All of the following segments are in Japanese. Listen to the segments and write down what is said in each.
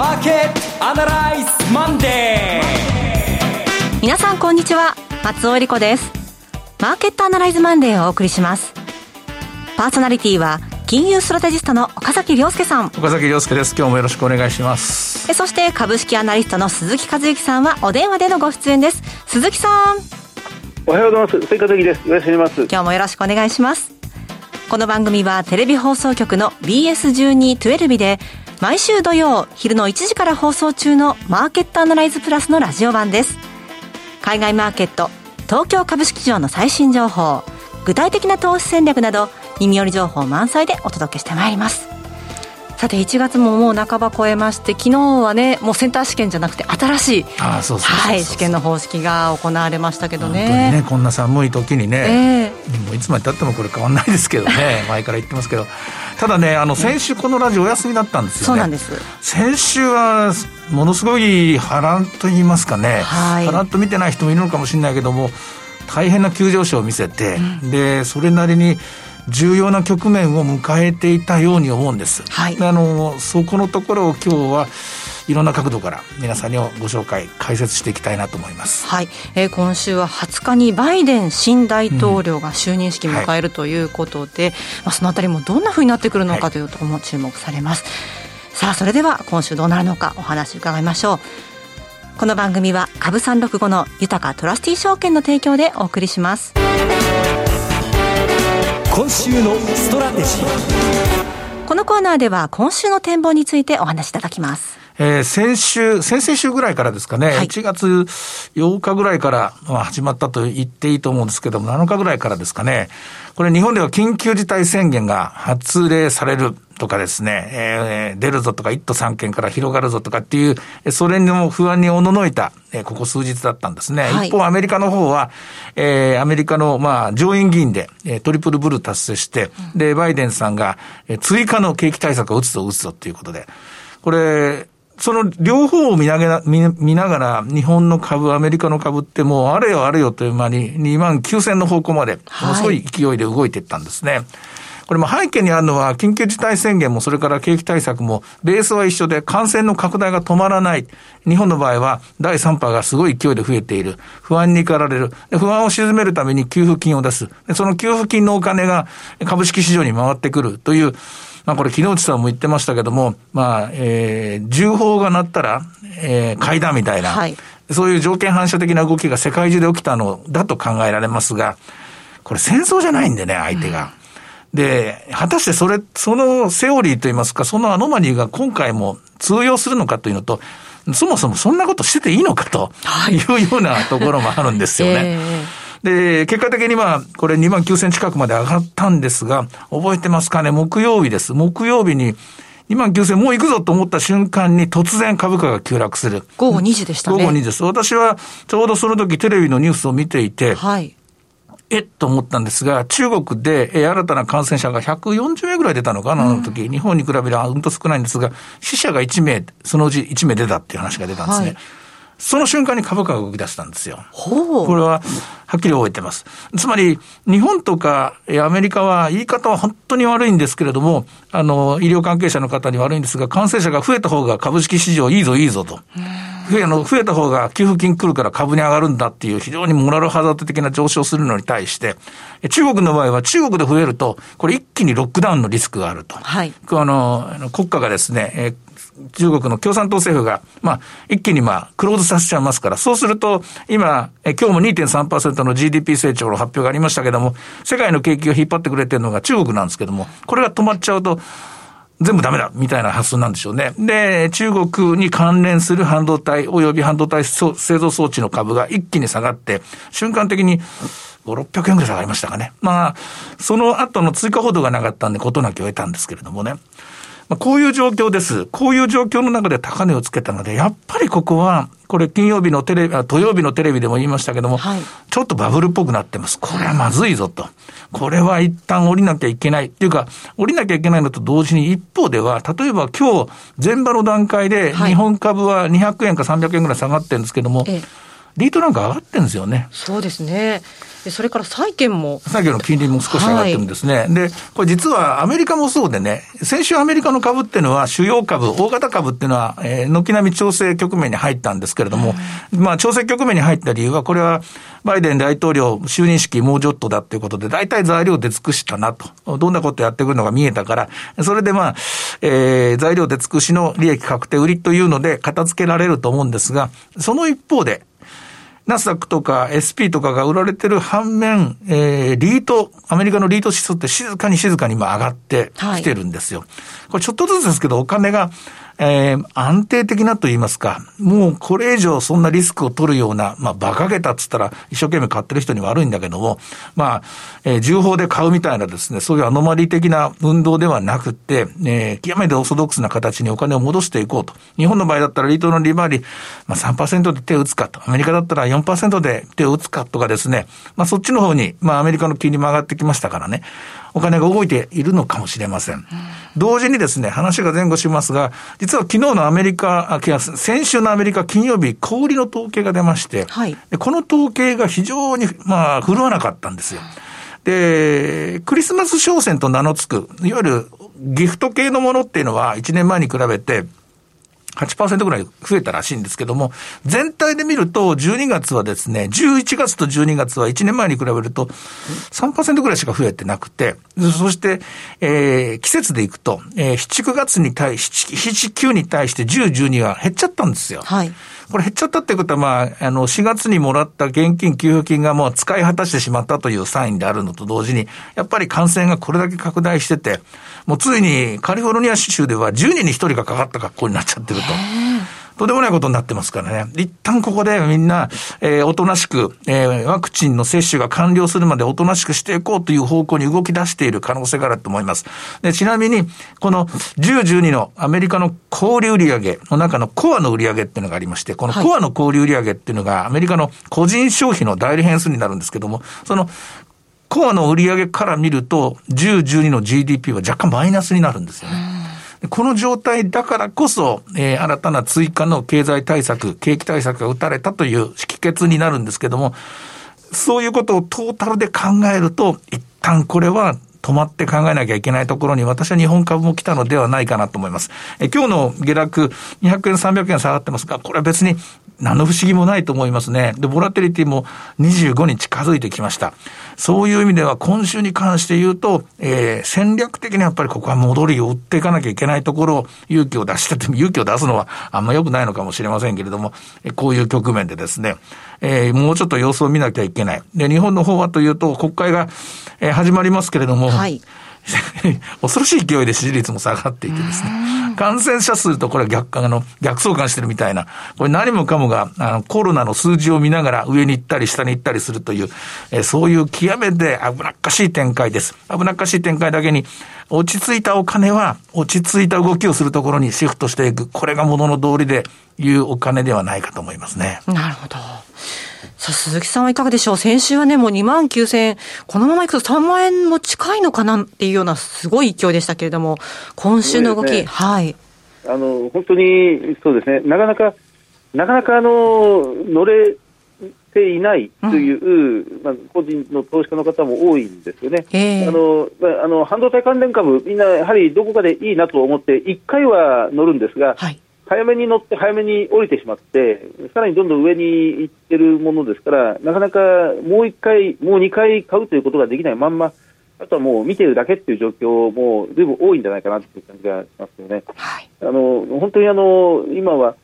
マーケットアナライズマンデー皆さんこんにちは。松尾英里子です。マーケットアナライズマンデーをお送りします。パーソナリティは金融ストラテジストの岡崎良介さん。岡崎良介です。今日もよろしくお願いします。そして株式アナリストの鈴木一之さんはお電話でのご出演です。鈴木さん。おはようございます。鈴木一之です。よろしくお願いします。今日もよろしくお願いします。この番組はテレビ放送局の BS1212 で毎週土曜昼の1時から放送中のマーケットアナライズプラスのラジオ版です。海外マーケット東京株式市場の最新情報具体的な投資戦略など耳寄り情報満載でお届けしてまいります。さて1月ももう半ば超えまして昨日はねもうセンター試験じゃなくて新しい試験の方式が行われましたけどね。ねこんな寒い時にね、えー、もういつまでたってもこれ変わんないですけどね。前から言ってますけど。ただねあの先週このラジオお休みだったんですよね。そうなんです。先週はものすごい波乱と言いますかね、はい、波乱と見てない人もいるのかもしれないけども大変な急上昇を見せて、うん、でそれなりに重要な局面を迎えていたように思うんです。はい、あのそこのところを今日はいろんな角度から皆さんにご紹介解説していきたいなと思います。はい、えー、今週は20日にバイデン新大統領が就任式を迎えるということで、うんはい、まあそのあたりもどんなふうになってくるのかというところも注目されます。はい、さあそれでは今週どうなるのかお話伺いましょう。この番組は株三六五の豊トラスティ証券の提供でお送りします。今週のストラテジーこのコーナーでは今週の展望についてお話しいただきます。えー、先週、先々週ぐらいからですかね、はい、1月8日ぐらいから、まあ、始まったと言っていいと思うんですけども、7日ぐらいからですかね、これ日本では緊急事態宣言が発令されるとかですね、えー、出るぞとか、1都3県から広がるぞとかっていう、それにも不安におののいた、えー、ここ数日だったんですね。はい、一方、アメリカの方は、えー、アメリカの、まあ、上院議員で、えー、トリプルブル達成して、で、バイデンさんが、えー、追加の景気対策を打つぞ、打つぞっていうことで、これ、その両方を見ながら、見ながら、日本の株、アメリカの株ってもうあれよあれよという間に2万9000の方向まで、ものすごい勢いで動いていったんですね。はいこれも背景にあるのは、緊急事態宣言も、それから景気対策も、ベースは一緒で、感染の拡大が止まらない。日本の場合は、第3波がすごい勢いで増えている。不安に駆られる。不安を鎮めるために給付金を出す。その給付金のお金が株式市場に回ってくるという、まあこれ、木内さんも言ってましたけども、まあ、えー、銃砲が鳴ったら、えー、階段みたいな、はい、そういう条件反射的な動きが世界中で起きたのだと考えられますが、これ戦争じゃないんでね、相手が。うんで、果たしてそれ、そのセオリーといいますか、そのアノマリーが今回も通用するのかというのと、そもそもそんなことしてていいのかというようなところもあるんですよね。えー、で、結果的にまあ、これ2万9000近くまで上がったんですが、覚えてますかね、木曜日です。木曜日に、2万9000もう行くぞと思った瞬間に突然株価が急落する。午後2時でしたね。午後2時です。私はちょうどその時テレビのニュースを見ていて、はい、えっと思ったんですが、中国で、え新たな感染者が140名ぐらい出たのかな、あの時、うん、日本に比べればうんと少ないんですが、死者が1名、そのうち1名出たっていう話が出たんですね。はいその瞬間に株価が動き出したんですよ。これは、はっきり覚えてます。つまり、日本とかアメリカは言い方は本当に悪いんですけれども、あの、医療関係者の方に悪いんですが、感染者が増えた方が株式市場いいぞいいぞと。増えの増えた方が給付金来るから株に上がるんだっていう非常にモラルハザード的な上昇するのに対して、中国の場合は中国で増えると、これ一気にロックダウンのリスクがあると。はい。あの、国家がですね、え中国の共産党政府が、まあ、一気にまあ、クローズさせちゃいますから、そうすると、今、え今日も2.3%の GDP 成長の発表がありましたけども、世界の景気を引っ張ってくれてるのが中国なんですけども、これが止まっちゃうと、全部ダメだみたいな発想なんでしょうね。で、中国に関連する半導体及び半導体製造装置の株が一気に下がって、瞬間的に5、600円ぐらい下がりましたかね。まあ、その後の追加報道がなかったんで、ことなきを得たんですけれどもね。まあ、こういう状況です。こういう状況の中で高値をつけたので、やっぱりここは、これ金曜日のテレビ、土曜日のテレビでも言いましたけども、はい、ちょっとバブルっぽくなってます。これはまずいぞと。これは一旦降りなきゃいけない。っていうか、降りなきゃいけないのと同時に一方では、例えば今日、前場の段階で日本株は200円か300円ぐらい下がってるんですけども、ええリートなんか上がってるんですよね。そうですね。それから債券も。債券の金利も少し上がってるんですね。はい、で、これ実はアメリカもそうでね、先週アメリカの株っていうのは主要株、大型株っていうのは、えー、軒並み調整局面に入ったんですけれども、まあ調整局面に入った理由は、これはバイデン大統領就任式もうちょっとだっていうことで、大体材料出尽くしたなと。どんなことやってくるのが見えたから、それでまあ、えー、材料出尽くしの利益確定売りというので片付けられると思うんですが、その一方で、ナスダックとか SP とかが売られてる反面、えー、リート、アメリカのリート指数って静かに静かに今上がってきてるんですよ。はい、これちょっとずつですけど、お金がえー、安定的なと言いますか、もうこれ以上そんなリスクを取るような、まあ、馬鹿げたっつったら一生懸命買ってる人に悪いんだけども、まあ、えー、重宝で買うみたいなですね、そういうアノマリ的な運動ではなくて、えー、極めてオーソドックスな形にお金を戻していこうと。日本の場合だったらリートの利回り、まあ3%で手を打つかと。アメリカだったら4%で手を打つかとかですね、まあそっちの方に、まあアメリカの金利も上がってきましたからね。お金が動いているのかもしれません。同時にですね、話が前後しますが、実は昨日のアメリカ、あ先週のアメリカ金曜日、小売りの統計が出まして、はい、この統計が非常に、まあ、振るわなかったんですよ。で、クリスマス商戦と名の付く、いわゆるギフト系のものっていうのは1年前に比べて、8%ぐらい増えたらしいんですけども、全体で見ると、12月はですね、11月と12月は1年前に比べると3%ぐらいしか増えてなくて、そして、えー、季節でいくと、えー、7、9月に対し、7、9に対して10、12は減っちゃったんですよ。はい。これ減っちゃったってことは、まあ、あの、4月にもらった現金給付金がもう使い果たしてしまったというサインであるのと同時に、やっぱり感染がこれだけ拡大してて、もうついにカリフォルニア州では10人に1人がかかった格好になっちゃってると。とんでもないことになってますからね。一旦ここでみんな、えー、おとなしく、えー、ワクチンの接種が完了するまでおとなしくしていこうという方向に動き出している可能性があると思います。で、ちなみに、この10、12のアメリカの小売売上の中のコアの売上っていうのがありまして、このコアの小売売上っていうのがアメリカの個人消費の代理変数になるんですけども、そのコアの売上から見ると、10、12の GDP は若干マイナスになるんですよね。この状態だからこそ、えー、新たな追加の経済対策、景気対策が打たれたという識決になるんですけども、そういうことをトータルで考えると、一旦これは止まって考えなきゃいけないところに私は日本株も来たのではないかなと思います。え今日の下落200円300円下がってますが、これは別に何の不思議もないと思いますね。で、ボラテリティも25に近づいてきました。そういう意味では今週に関して言うと、えー、戦略的にやっぱりここは戻りを売っていかなきゃいけないところを勇気を出してて勇気を出すのはあんま良くないのかもしれませんけれども、こういう局面でですね、えー、もうちょっと様子を見なきゃいけない。で、日本の方はというと、国会が、えー、始まりますけれども、はい、恐ろしい勢いで支持率も下がっていてですね、感染者数とこれは逆、あの、逆相関してるみたいな、これ何もかもが、あの、コロナの数字を見ながら上に行ったり下に行ったりするという、えー、そういう極めて危なっかしい展開です。危なっかしい展開だけに、落ち着いたお金は、落ち着いた動きをするところにシフトしていく。これがものの通りでいうお金ではないかと思いますね。なるほど。さあ、鈴木さんはいかがでしょう？先週はね、もう2万9000円、このままいくと3万円も近いのかなっていうようなすごい勢いでしたけれども、今週の動き、ね、はい。あの、本当に、そうですね、なかなか、なかなかあの、乗れていないという、うん、まあ、個人の投資家の方も多いんですよね。あの、まあ、あの、半導体関連株、みんなやはりどこかでいいなと思って、1回は乗るんですが、はい早めに乗って早めに降りてしまって、さらにどんどん上に行ってるものですから、なかなかもう1回、もう2回買うということができないまんま、あとはもう見てるだけっていう状況もずいぶん多いんじゃないかなという感じがしますよね。はい、あの本当にあの今は、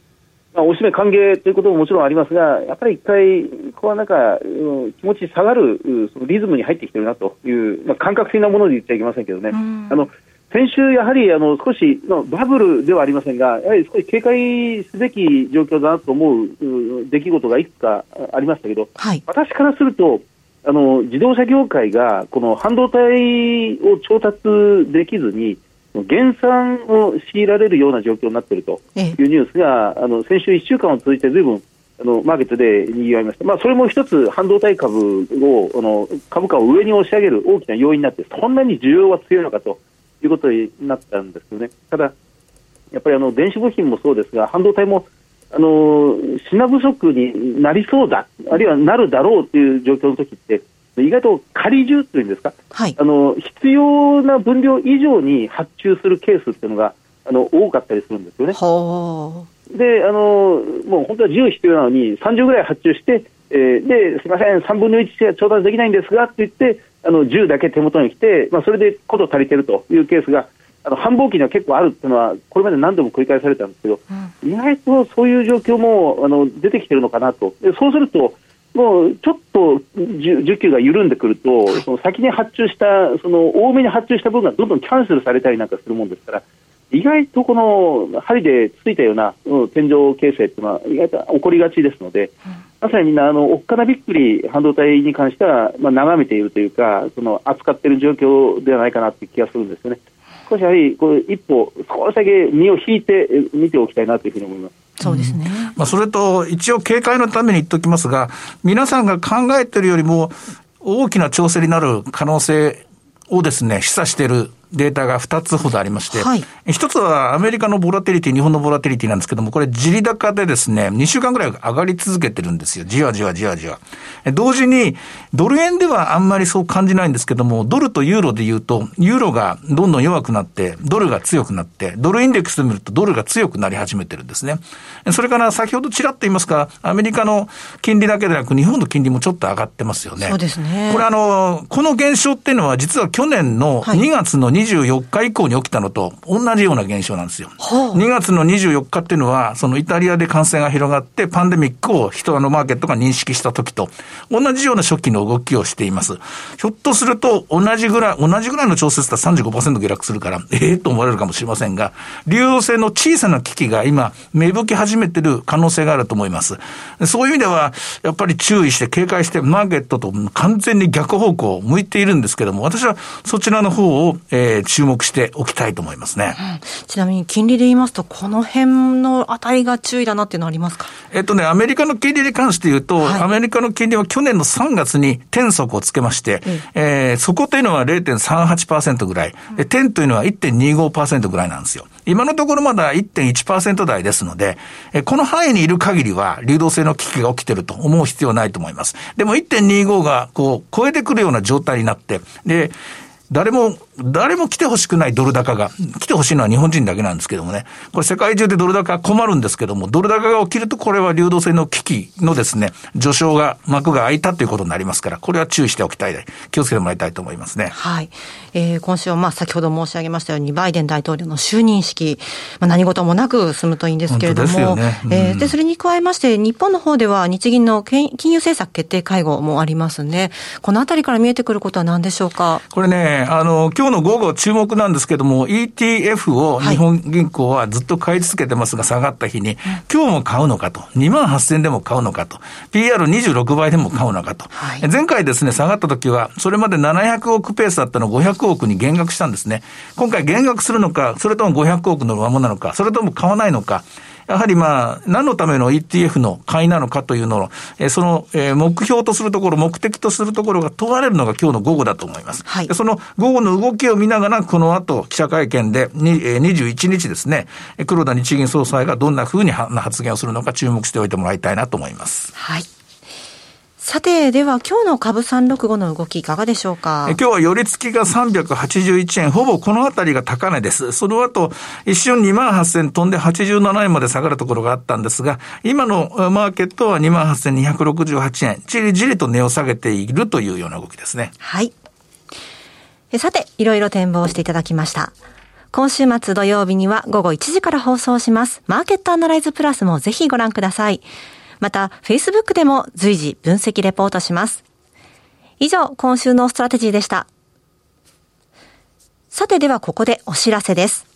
まあ、おしめ歓迎ということももちろんありますが、やっぱり一回、こうなんか、うん、気持ち下がるそのリズムに入ってきてるなという、まあ、感覚的なもので言っちゃいけませんけどね。あの先週、やはりあの少しのバブルではありませんが、やはり少し警戒すべき状況だなと思う出来事がいくつかありましたけど、はい、私からすると、あの自動車業界がこの半導体を調達できずに、減産を強いられるような状況になっているというニュースが、ええ、あの先週1週間を通じてずいぶんあのマーケットでにぎわいました、まあ、それも一つ半導体株をあの株価を上に押し上げる大きな要因になって、そんなに需要は強いのかということになったんですよね。ただ、やっぱりあの電子部品もそうですが、半導体もああの品不足になりそうだ、あるいはなるだろうという状況の時って、意外と仮重というんですか、はい、あの必要な分量以上に発注するケースっていうのがあの多かったりするんですよね。であのもう本当は10必要なのに30ぐらい発注して、えー、ですみません、3分の1しか調達できないんですがって言ってあの10だけ手元に来て、まあ、それでこと足りてるというケースがあの繁忙期には結構あるっていうのはこれまで何度も繰り返されたんですけど、うん、意外とそういう状況もあの出てきてるのかなと。でそうするともうちょっと需給が緩んでくると、その先に発注した、その多めに発注した分がどんどんキャンセルされたりなんかするもんですから、意外とこの針でついたような、うん、天井形成っていうのは意外と起こりがちですので、まさにみんなあのおっかなびっくり半導体に関しては、まあ、眺めているというかその扱っている状況ではないかなという気がするんですよね。少しやはりこう一歩少しだけ身を引いて見ておきたいなというふうに思います。そうですね。まあ、それと、一応警戒のために言っておきますが、皆さんが考えているよりも、大きな調整になる可能性をですね、示唆しているデータが2つほどありまして、はい、1つはアメリカのボラテリティ、日本のボラテリティなんですけども、これ、地利高でですね、2週間ぐらい上がり続けてるんですよ。じわじわじわじわ。同時に、ドル円ではあんまりそう感じないんですけども、ドルとユーロで言うと、ユーロがどんどん弱くなって、ドルが強くなって、ドルインデックスで見るとドルが強くなり始めてるんですね。それから先ほどちらっと言いますか、アメリカの金利だけでなく、日本の金利もちょっと上がってますよね。そうですね。これあの、この現象っていうのは実は去年の2月の24日以降、降に起きたのと同じような現象なんですよ。はあ、2月の24日っていうのは、そのイタリアで感染が広がって、パンデミックを人のマーケットが認識した時と、同じような初期の動きをしています。ひょっとすると、同じぐらい、同じぐらいの調節だったら35%下落するから、ええー、と思われるかもしれませんが、流動性の小さな危機が今、芽吹き始めてる可能性があると思います。そういう意味では、やっぱり注意して警戒して、マーケットと完全に逆方向を向いているんですけども、私はそちらの方を、えー、注目しておきたいと思いますね。うん、ちなみに金利で言いますと、この辺のあたりが注意だなっていうのはありますか？えっとね、アメリカの金利に関して言うと、はい、アメリカの金利は去年の3月に転速をつけまして、うん、えー、そこというのは0.38%ぐらい、で、点というのは1.25%ぐらいなんですよ。今のところまだ1.1%台ですので、えこの範囲にいる限りは流動性の危機が起きてると思う必要はないと思います。でも1.25がこう超えてくるような状態になって、で、誰も、誰も来てほしくないドル高が、来てほしいのは日本人だけなんですけどもね、これ世界中でドル高困るんですけども、ドル高が起きるとこれは流動性の危機のですね、序章が、幕が開いたということになりますから、これは注意しておきたい、気をつけてもらいたいと思いますね。はい。えー、今週はまあ先ほど申し上げましたように、バイデン大統領の就任式、まあ、何事もなく済むといいんですけれども、ねうん、えー、で、それに加えまして、日本の方では日銀の金融政策決定会合もありますね。このあたりから見えてくることは何でしょうか？これね、あの、今日の午後注目なんですけども、ETF を日本銀行はずっと買い続けてますが、下がった日に、今日も買うのかと、2万8000でも買うのかと、PR26 倍でも買うのかと。はい、前回ですね、下がった時は、それまで700億ペースだったの500億に減額したんですね。今回減額するのか、それとも500億のままなのか、それとも買わないのか、やはりまあ、何のための ETF の買いなのかというのを、えその、え目標とするところ、目的とするところが問われるのが今日の午後だと思います。はい、その午後の動きを見ながら、この後、記者会見で、21日ですね、黒田日銀総裁がどんなふうに発言をするのか注目しておいてもらいたいなと思います。はい。さて、では今日の株365の動きいかがでしょうか？今日は寄り付きが381円、ほぼこのあたりが高値です。その後、一瞬2万8000飛んで87円まで下がるところがあったんですが、今のマーケットは2万8268円、じりじりと値を下げているというような動きですね。はい。さて、いろいろ展望していただきました。今週末土曜日には午後1時から放送します。マーケットアナライズプラスもぜひご覧ください。また、Facebook でも随時分析レポートします。以上、今週のストラテジーでした。さてではここでお知らせです。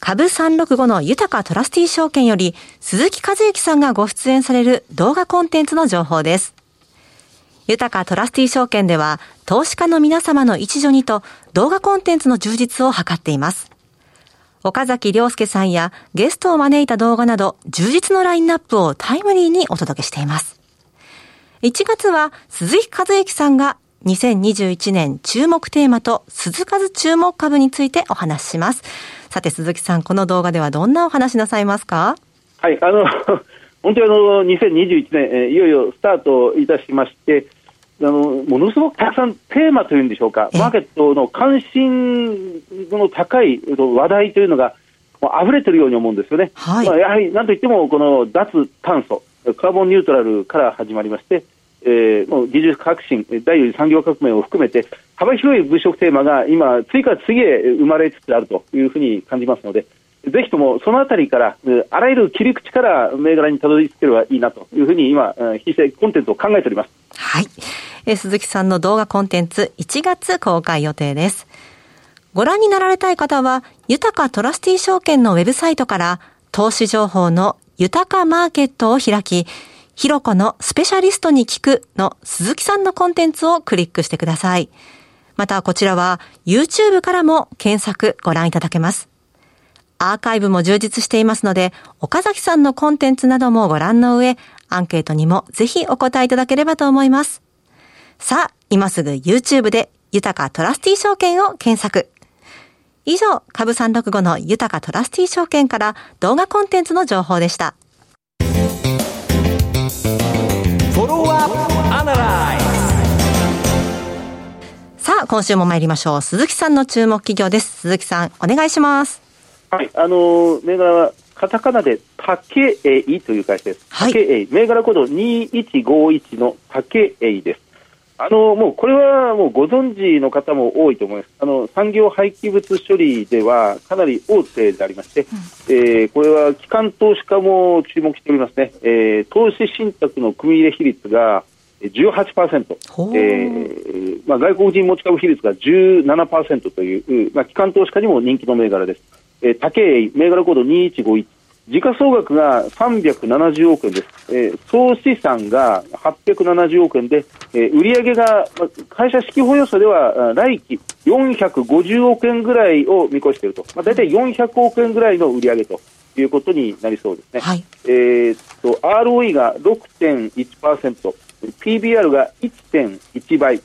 株365の豊トラスティ証券より鈴木一之さんがご出演される動画コンテンツの情報です。豊トラスティ証券では投資家の皆様の一助にと動画コンテンツの充実を図っています。岡崎良介さんやゲストを招いた動画など充実のラインナップをタイムリーにお届けしています。1月は鈴木和之さんが2021年注目テーマと鈴数注目株についてお話しします。さて鈴木さん、この動画ではどんなお話なさいますか？はい、あの、本当にあの、2021年、えー、いよいよスタートいたしまして、あの、ものすごくたくさんテーマというんでしょうか、マーケットの関心の高い話題というのが、溢れてるように思うんですよね。はい、まあ、やはり、なんといっても、この脱炭素、カーボンニュートラルから始まりまして、えー、もう技術革新、第4次産業革命を含めて、幅広い物色テーマが今、次から次へ生まれつつあるというふうに感じますので、ぜひともそのあたりから、あらゆる切り口から銘柄にたどり着ければいいなというふうに今、非正コンテンツを考えております。はい。えー、鈴木さんの動画コンテンツ1月公開予定です。ご覧になられたい方は、豊かトラスティ証券のウェブサイトから投資情報の豊かマーケットを開き、ひろこのスペシャリストに聞くの鈴木さんのコンテンツをクリックしてください。またこちらは YouTube からも検索ご覧いただけます。アーカイブも充実していますので、岡崎さんのコンテンツなどもご覧の上、アンケートにもぜひお答えいただければと思います。さあ、今すぐ YouTube で豊かトラスティ証券を検索。以上、株365の豊かトラスティ証券から動画コンテンツの情報でした。さあ、今週も参りましょう。鈴木さんの注目企業です。鈴木さん、お願いします。はい、あの、銘柄は、カタカナで、竹イという会社です。竹イ、銘柄コード2151の竹イです。あの、もうこれはもうご存知の方も多いと思います。あの、産業廃棄物処理ではかなり大手でありまして、うん、えー、これは機関投資家も注目しておりますね。えー、投資信託の組入れ比率が18%、えーまあ、外国人持ち株比率が17%という、まあ、機関投資家にも人気の銘柄です。えー、竹井、銘柄コード2151。時価総額が370億円です。えー、総資産が870億円で、えー、売上が、会社指揮保予想では来期450億円ぐらいを見越していると。まあ、大体400億円ぐらいの売上ということになりそうですね。はい、えー、っと、ROE が6.1%、PBR が1.1倍、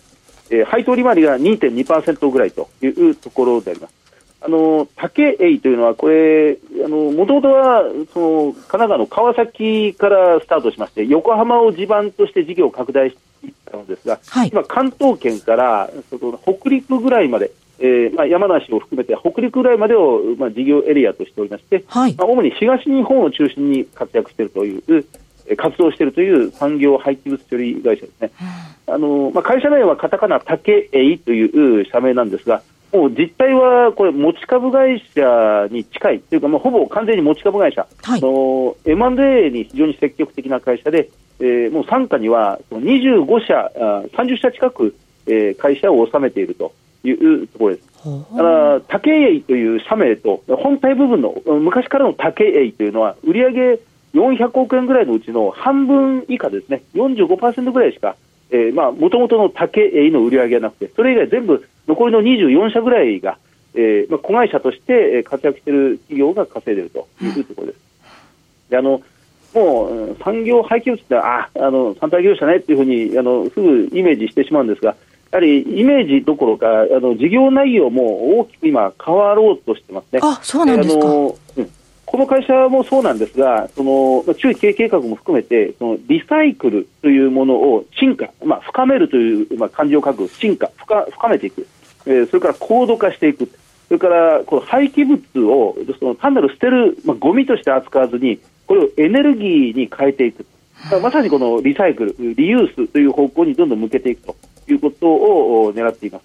えー、配当利回りが2.2%ぐらいというところであります。あの、竹栄というのは、これ、あの、もともとは、その、神奈川の川崎からスタートしまして、横浜を地盤として事業を拡大していったのですが、はい、今、関東圏から、その、北陸ぐらいまで、えーまあ、山梨を含めて北陸ぐらいまでを、まあ、事業エリアとしておりまして、はい、まあ、主に東日本を中心に活躍しているという、活動しているという産業廃棄物処理会社ですね。あのまあ、会社名はカタカナ竹栄という社名なんですが、もう実態はこれ、持ち株会社に近いというか、まあ、ほぼ完全に持ち株会社、はい、の M&A に非常に積極的な会社で、えー、もう傘下には25社、30社近く、えー、会社を収めているというところです。だから竹栄という社名と本体部分の昔からの竹栄というのは売上400億円ぐらいのうちの半分以下ですね。45%ぐらいしかもともとの竹栄の売り上げがなくてそれ以外全部残りの24社ぐらいが、えーまあ、子会社として活躍している企業が稼いでいるというところです。であのもう産業廃棄物ってああの産廃業者ねっていうふうにあのすぐイメージしてしまうんですがやはりイメージどころかあの事業内容も大きく今変わろうとしてますね。あそうなんですか、うんこの会社もそうなんですが、その中期経営計画も含めて、そのリサイクルというものを進化、まあ、深めるという、まあ、漢字を書く進化深、深めていく、えー、それから高度化していく、それからこの廃棄物をその単なる捨てる、まあ、ゴミとして扱わずに、これをエネルギーに変えていく、まさにこのリサイクル、リユースという方向にどんどん向けていくということを狙っています。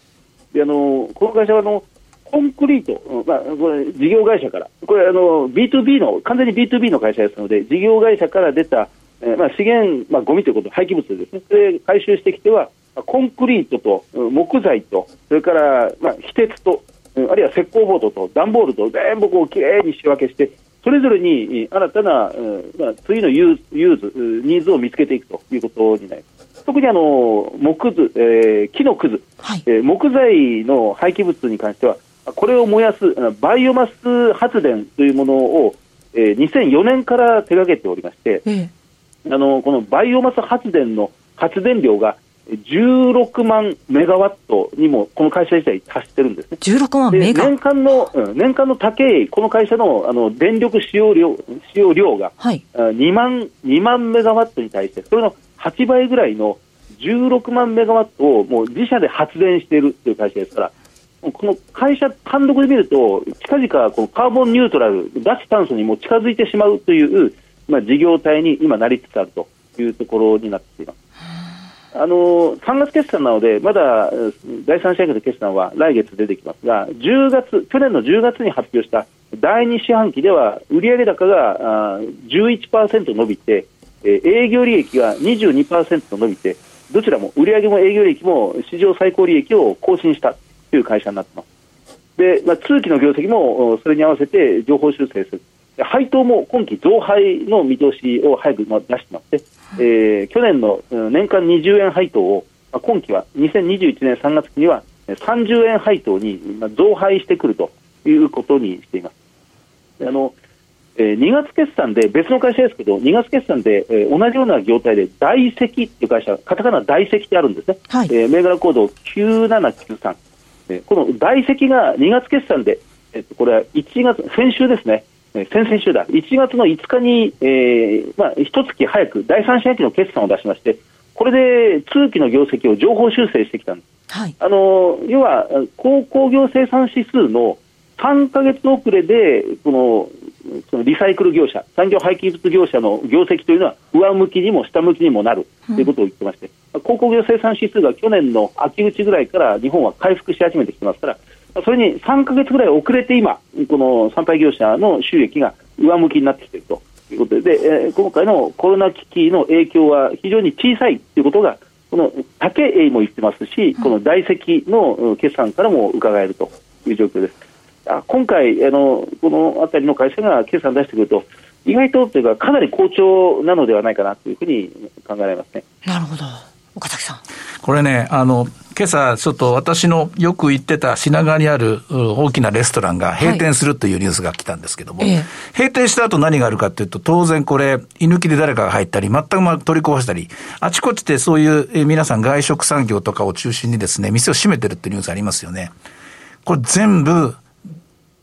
であのこの会社はのコンクリート、まあ、これ事業会社から、これあの B2B の、完全に B2B の会社ですので、事業会社から出た、えー、まあ、資源、まあ、ゴミということ、廃棄物ですね、それ回収してきては、コンクリートと木材と、それから、まあ、非鉄と、あるいは石膏ボードと段ボールと全部こうきれいに仕分けして、それぞれに新たな、まあ、次のユーズ、ニーズを見つけていくということになります。特にあの木くず、えー、木のくず、はい、えー、木材の廃棄物に関しては、これを燃やすバイオマス発電というものを、えー、2004年から手掛けておりまして、ええ、あのこのバイオマス発電の発電量が、え16万メガワットにもこの会社自体達してるんですね。16万メガ年間の、うん、年間の高いこの会社のあの電力使用量使用量が、はい、2万2万メガワットに対してそれの8倍ぐらいの16万メガワットをもう自社で発電しているという会社ですから。この会社単独で見ると、近々このカーボンニュートラル、脱炭素にも近づいてしまうという、まあ、事業体に今なりつつあるというところになっています。あの3月決算なので、まだ第三四半期の決算は来月出てきますが、10月去年の10月に発表した第2四半期では、売上高が11%伸びて、営業利益が22%伸びて、どちらも売上も営業利益も史上最高利益を更新したという会社になっています。で、まあ、通期の業績もそれに合わせて情報修正する。配当も今期増配の見通しを早く出してまして、えー、去年の年間20円配当を、まあ、今期は2021年3月期には30円配当に増配してくるということにしています。あのえー、2月決算で別の会社ですけど2月決算で、えー、同じような業態で大石っていう会社カタカナ大石ってあるんですね、はい、えー、銘柄コード9793、えー、この大石が2月決算で、えー、これは1月先週ですね。先々週だ、1月の5日に、えーまあ、一月早く第三四半期の決算を出しまして、これで通期の業績を情報修正してきたんです。はい、あの要は、鉱工業生産指数の3か月遅れで、このそのリサイクル業者、産業廃棄物業者の業績というのは上向きにも下向きにもなるということを言ってまして、うん、鉱工業生産指数が去年の秋口ぐらいから日本は回復し始めてきてますから、それに3か月ぐらい遅れて今、この産廃業者の収益が上向きになってきているということで、でえー、今回のコロナ危機の影響は非常に小さいということが、この竹栄も言ってますし、この大石の決算からも伺えるという状況です。あ今回あの、この辺りの会社が決算出してくると、意外とというか、かなり好調なのではないかなというふうに考えられますね。なるほど。岡崎さん。これね、あの、今朝ちょっと私のよく行ってた品川にある大きなレストランが閉店するというニュースが来たんですけども、はい、閉店した後何があるかというと、当然これ、居抜きで誰かが入ったり、全く取り壊したり、あちこちでそういう皆さん外食産業とかを中心にですね、店を閉めてるっていうニュースありますよね。これ全部、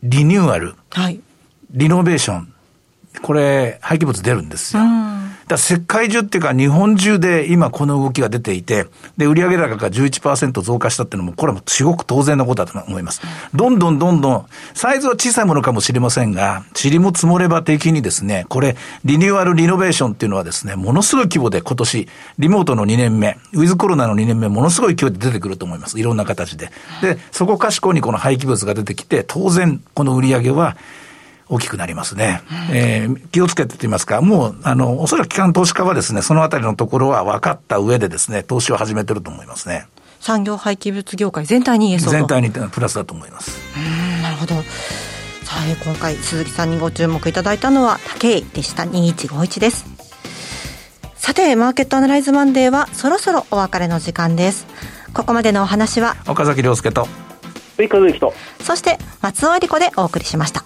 リニューアル、はい、リノベーション、これ、廃棄物出るんですよ。だ世界中っていうか日本中で今この動きが出ていて、で、売上高が11%増加したっていうのも、これはもすごく当然のことだと思います。どんどんどんどん、サイズは小さいものかもしれませんが、塵も積もれば的にですね、これ、リニューアル、リノベーションっていうのはですね、ものすごい規模で今年、リモートの2年目、ウィズコロナの2年目、ものすごい勢いで出てくると思います。いろんな形で。で、そこかしこにこの廃棄物が出てきて、当然、この売り上げは、大きくなりますね。えー、気をつけてと言いますか、もう、あの、おそらく機関投資家はですね、そのあたりのところは分かった上でですね、投資を始めてると思いますね。産業廃棄物業界全体に言えそう全体にプラスだと思います。うん、なるほど。さあ、今回鈴木さんにご注目いただいたのは、武井でした。2151です。さて、マーケットアナライズマンデーはそろそろお別れの時間です。ここまでのお話は、岡崎亮介と、そして松尾恵理子でお送りしました。